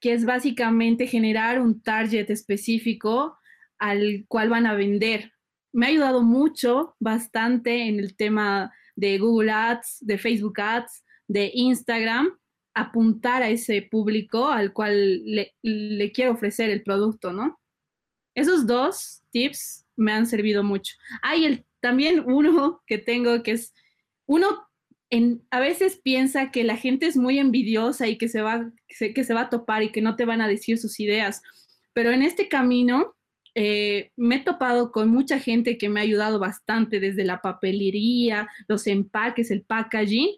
que es básicamente generar un target específico al cual van a vender. Me ha ayudado mucho, bastante en el tema de Google Ads, de Facebook Ads, de Instagram, apuntar a ese público al cual le, quiero ofrecer el producto, ¿no? Esos dos tips me han servido mucho. Hay el, también uno que tengo que es, uno en, a veces piensa que la gente es muy envidiosa y que se, va, que se va a topar y que no te van a decir sus ideas, pero en este camino eh, me he topado con mucha gente que me ha ayudado bastante desde la papelería, los empaques, el packaging.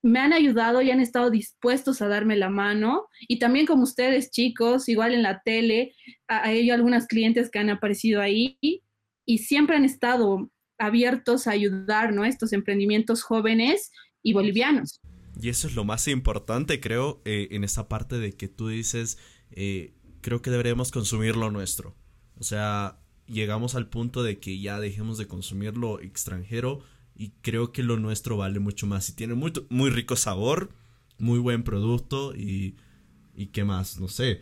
Me han ayudado y han estado dispuestos a darme la mano. Y también como ustedes, chicos, igual en la tele, hay algunas clientes que han aparecido ahí y siempre han estado abiertos a ayudar ¿no? estos emprendimientos jóvenes y bolivianos. Y eso es lo más importante, creo, eh, en esa parte de que tú dices, eh, creo que deberemos consumir lo nuestro. O sea, llegamos al punto de que ya dejemos de consumir lo extranjero y creo que lo nuestro vale mucho más. Y tiene muy, muy rico sabor, muy buen producto y, y qué más, no sé.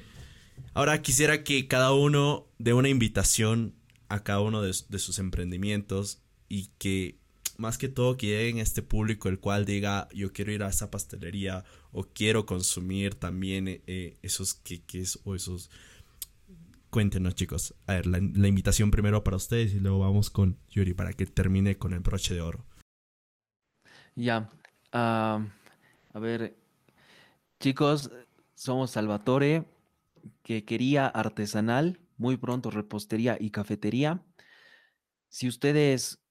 Ahora quisiera que cada uno dé una invitación a cada uno de, sus emprendimientos y que más que todo que lleguen a este público el cual diga yo quiero ir a esa pastelería o quiero consumir también eh, esos queques o esos cuéntenos chicos a ver la, invitación primero para ustedes y luego vamos con Yuri para que termine con el broche de oro ya a ver chicos somos Salvatore que quería artesanal muy pronto repostería y cafetería. Si ustedes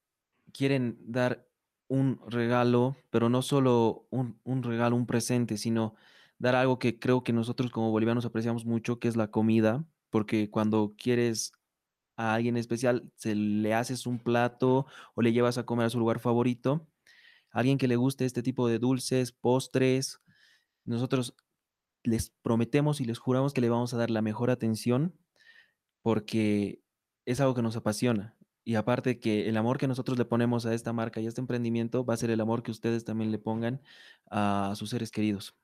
quieren dar un regalo, pero no solo un, regalo, un presente, sino dar algo que creo que nosotros como bolivianos apreciamos mucho, que es la comida, porque cuando quieres a alguien especial, se le haces un plato o le llevas a comer a su lugar favorito, alguien que le guste este tipo de dulces, postres, nosotros les prometemos y les juramos que le vamos a dar la mejor atención porque es algo que nos apasiona. Y aparte que el amor que nosotros le ponemos a esta marca y a este emprendimiento va a ser el amor que ustedes también le pongan a sus seres queridos.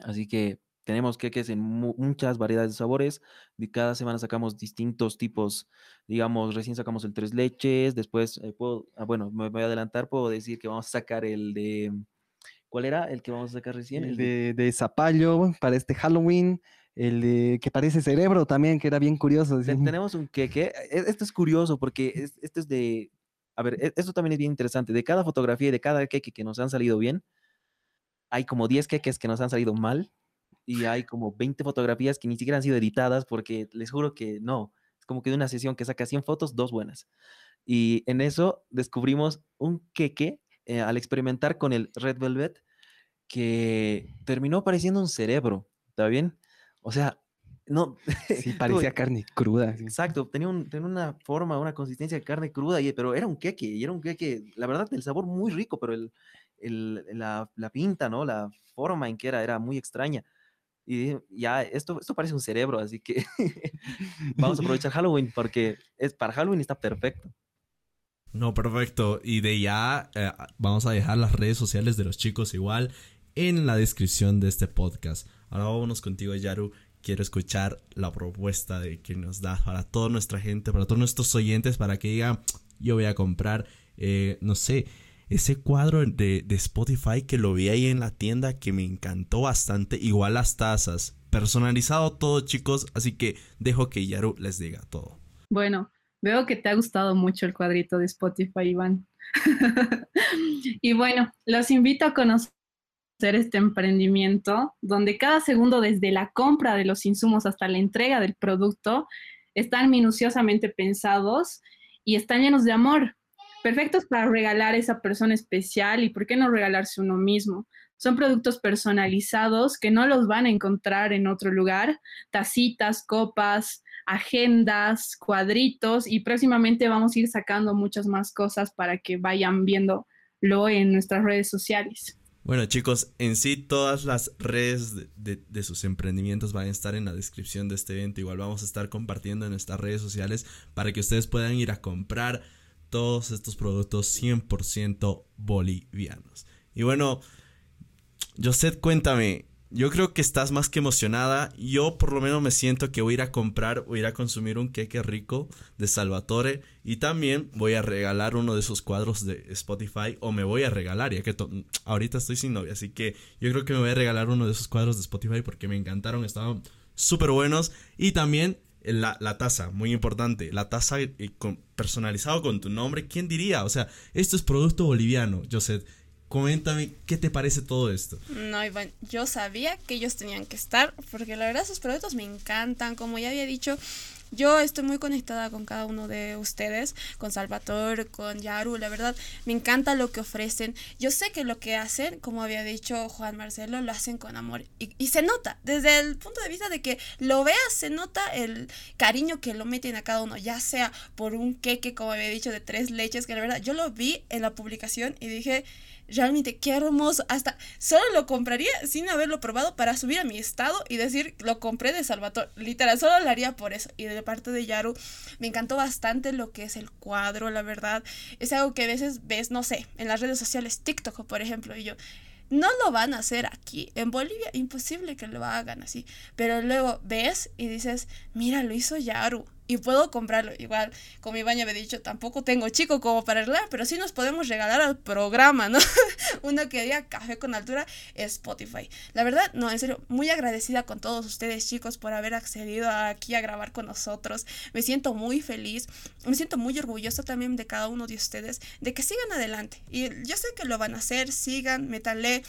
Así que tenemos queques en muchas variedades de sabores. De cada semana sacamos distintos tipos. Digamos, recién sacamos el tres leches. Después, eh, puedo, ah, bueno, me voy a adelantar. Puedo decir que vamos a sacar el de. ¿Cuál era el que vamos a sacar recién? El, de, de zapallo para este Halloween el de que parece cerebro también, que era bien curioso. Tenemos un que, e, esto es curioso porque esto es de, a ver, e, esto también es bien interesante, de cada fotografía y de cada queque que nos han salido bien, hay como 10 queques que nos han salido mal y hay como 20 fotografías que ni siquiera han sido editadas porque les juro que no, es como que de una sesión que saca 100 fotos, dos buenas. Y en eso descubrimos un queque eh, al experimentar con el Red Velvet que terminó pareciendo un cerebro, ¿está bien? O sea, no. Sí, parecía carne cruda. Exacto, tenía, un, tenía, una forma, una consistencia de carne cruda, y, pero era un queque, y era un queque, la verdad, el sabor muy rico, pero el, el, la, la, pinta, ¿no? La forma en que era, era muy extraña. Y ya, esto, esto parece un cerebro, así que vamos a aprovechar Halloween porque es, para Halloween está perfecto. No, perfecto. Y de ya eh, vamos a dejar las redes sociales de los chicos igual en la descripción de este podcast. Ahora vámonos contigo, Yaru. Quiero escuchar la propuesta de que nos da para toda nuestra gente, para todos nuestros oyentes, para que digan, yo voy a comprar, eh, no sé, ese cuadro de, de, Spotify que lo vi ahí en la tienda que me encantó bastante, igual las tazas, personalizado todo chicos, así que dejo que Yaru les diga todo. Bueno, veo que te ha gustado mucho el cuadrito de Spotify, Iván. y bueno, los invito a conocer este emprendimiento donde cada segundo desde la compra de los insumos hasta la entrega del producto están minuciosamente pensados y están llenos de amor, perfectos para regalar a esa persona especial y por qué no regalarse uno mismo. Son productos personalizados que no los van a encontrar en otro lugar, tacitas, copas, agendas, cuadritos y próximamente vamos a ir sacando muchas más cosas para que vayan viéndolo en nuestras redes sociales. Bueno chicos, en sí todas las redes de, sus emprendimientos van a estar en la descripción de este evento. Igual vamos a estar compartiendo en nuestras redes sociales para que ustedes puedan ir a comprar todos estos productos 100% bolivianos. Y bueno, José, cuéntame, yo creo que estás más que emocionada. Yo por lo menos me siento que voy a ir a comprar, a ir a consumir un queque rico de Salvatore y también voy a regalar uno de esos cuadros de Spotify o me voy a regalar, ya que ahorita estoy sin novia, así que yo creo que me voy a regalar uno de esos cuadros de Spotify porque me encantaron, estaban súper buenos y también la, la, taza, muy importante, la taza eh, personalizado con tu nombre, ¿quién diría? O sea, esto es producto boliviano, Joseph. Coméntame, ¿qué te parece todo esto? No, Iván, yo sabía que ellos tenían que estar, porque la verdad sus productos me encantan, como ya había dicho, yo estoy muy conectada con cada uno de ustedes, con Salvatore, con Yaru, la verdad, me encanta lo que ofrecen. Yo sé que lo que hacen, como había dicho Juan Marcelo, lo hacen con amor. Y, y se nota, desde el punto de vista de que lo veas, se nota el cariño que lo meten a cada uno, ya sea por un queque, como había dicho, de tres leches, que la verdad, yo lo vi en la publicación y dije realmente qué hermoso. Hasta solo lo compraría sin haberlo probado para subir a mi estado y decir lo compré de Salvatore. Literal, solo lo haría por eso. Parte de Yaru, me encantó bastante lo que es el cuadro, la verdad. Es algo que a veces ves, no sé, en las redes sociales, TikTok, por ejemplo, y yo. No lo van a hacer aquí. En Bolivia, imposible que lo hagan así. Pero luego ves y dices, mira, lo hizo Yaru y puedo comprarlo. Igual, como Iván ya me ha dicho, tampoco tengo chico como para arreglar, pero sí nos podemos regalar al programa, ¿no? Uno que diga café con altura, Spotify. La verdad, no, en serio, muy agradecida con todos ustedes, chicos, por haber accedido aquí a grabar con nosotros. Me siento muy feliz, me siento muy orgullosa también de cada uno de ustedes, de que sigan adelante. Y yo sé que lo van a hacer, sigan, métanle,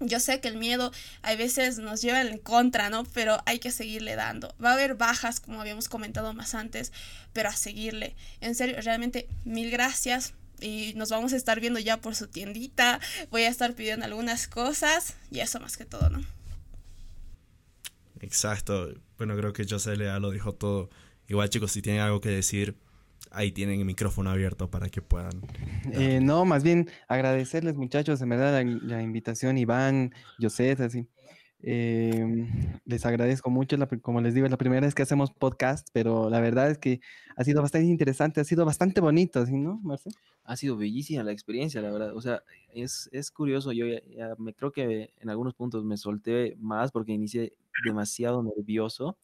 yo sé que el miedo a veces nos lleva en contra, ¿no? Pero hay que seguirle dando. Va a haber bajas, como habíamos comentado más antes, pero a seguirle. En serio, realmente mil gracias. Y nos vamos a estar viendo ya por su tiendita. Voy a estar pidiendo algunas cosas. Y eso más que todo, ¿no? Exacto. Bueno, creo que José Lea lo dijo todo. Igual chicos, si tienen algo que decir, ahí tienen el micrófono abierto para que puedan. Eh, no, más bien agradecerles muchachos, en verdad la, invitación, Iván, José, así. Em, les agradezco mucho, como les digo, es la primera vez que hacemos podcast, pero la verdad es que ha sido bastante interesante, ha sido bastante bonito, ¿sí, no, Marcel? Ha sido bellísima la experiencia, la verdad. O sea, es, es curioso, yo me creo que en algunos puntos me solté más porque inicié demasiado nervioso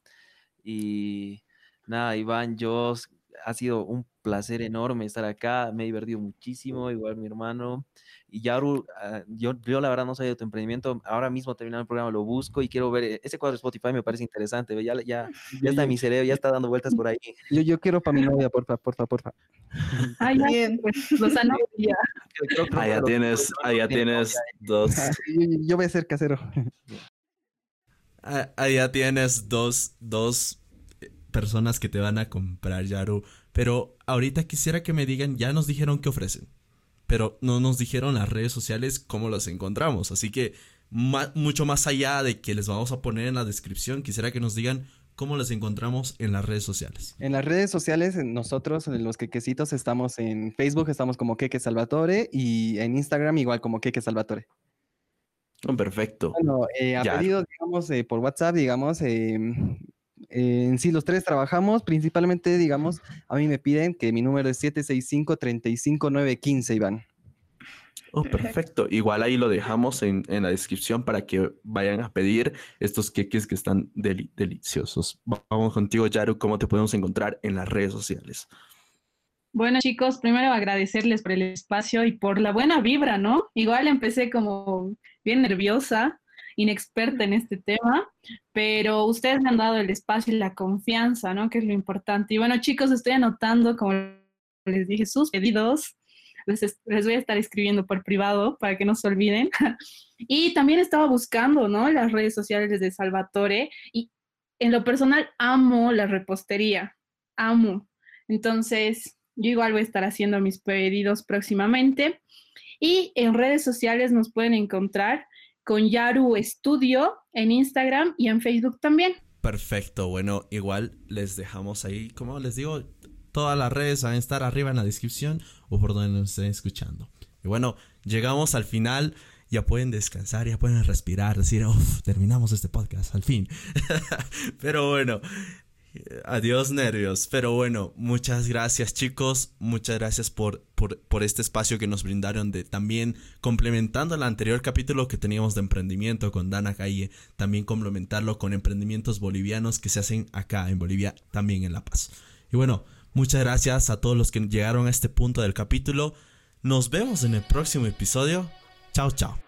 y nada, Iván, yo ha sido un placer enorme estar acá, me he divertido muchísimo, igual mi hermano. Y Yaru, ah, yo, yo la verdad no sabía de tu emprendimiento, ahora mismo terminando el programa lo busco y quiero ver, e, ese cuadro de Spotify me parece interesante, ya, ya, ya está en mi cerebro, ya está dando vueltas por ahí. Yo, yo quiero para mi novia, porfa, porfa, porfa. Ay, bien, pues, los Allá tienes, allá tienes dos. Yo, voy a ser casero. Allá tienes dos, dos personas que te van a comprar, Yaru. Pero ahorita quisiera que me digan, ya nos dijeron qué ofrecen, pero no nos dijeron las redes sociales cómo las encontramos. Así que mucho más allá de que les vamos a poner en la descripción, quisiera que nos digan cómo las encontramos en las redes sociales. En las redes sociales, nosotros, los quequecitos, estamos en Facebook, estamos como Queque Salvatore y en Instagram igual como Queque Salvatore. Oh, perfecto. Bueno, eh, a pedido, digamos, eh, por WhatsApp, digamos, eh, en sí, los tres trabajamos, principalmente, digamos, a mí me piden que mi número es 765-35915, Iván. Oh, perfecto. Igual ahí lo dejamos en, la descripción para que vayan a pedir estos queques que están deliciosos. Vamos contigo, Yaru, ¿cómo te podemos encontrar en las redes sociales? Bueno, chicos, primero agradecerles por el espacio y por la buena vibra, ¿no? Igual empecé como bien nerviosa, inexperta en este tema, pero ustedes me han dado el espacio y la confianza, ¿no? Que es lo importante. Y bueno, chicos, estoy anotando, como les dije, sus pedidos. Les, les voy a estar escribiendo por privado para que no se olviden. y también estaba buscando, ¿no? Las redes sociales de Salvatore y en lo personal amo la repostería, amo. Entonces, yo igual voy a estar haciendo mis pedidos próximamente. Y en redes sociales nos pueden encontrar con Yaru Studio en Instagram y en Facebook también. Perfecto, bueno, igual les dejamos ahí, como les digo, todas las redes van a estar arriba en la descripción o por donde nos estén escuchando. Y bueno, llegamos al final, ya pueden descansar, ya pueden respirar, decir, uff, terminamos este podcast, al fin. Pero bueno, Adiós nervios. Pero bueno, muchas gracias chicos. Muchas gracias por, por, este espacio que nos brindaron de también complementando el anterior capítulo que teníamos de emprendimiento con Dana Calle. También complementarlo con emprendimientos bolivianos que se hacen acá en Bolivia, también en La Paz. Y bueno, muchas gracias a todos los que llegaron a este punto del capítulo. Nos vemos en el próximo episodio. Chao, chao.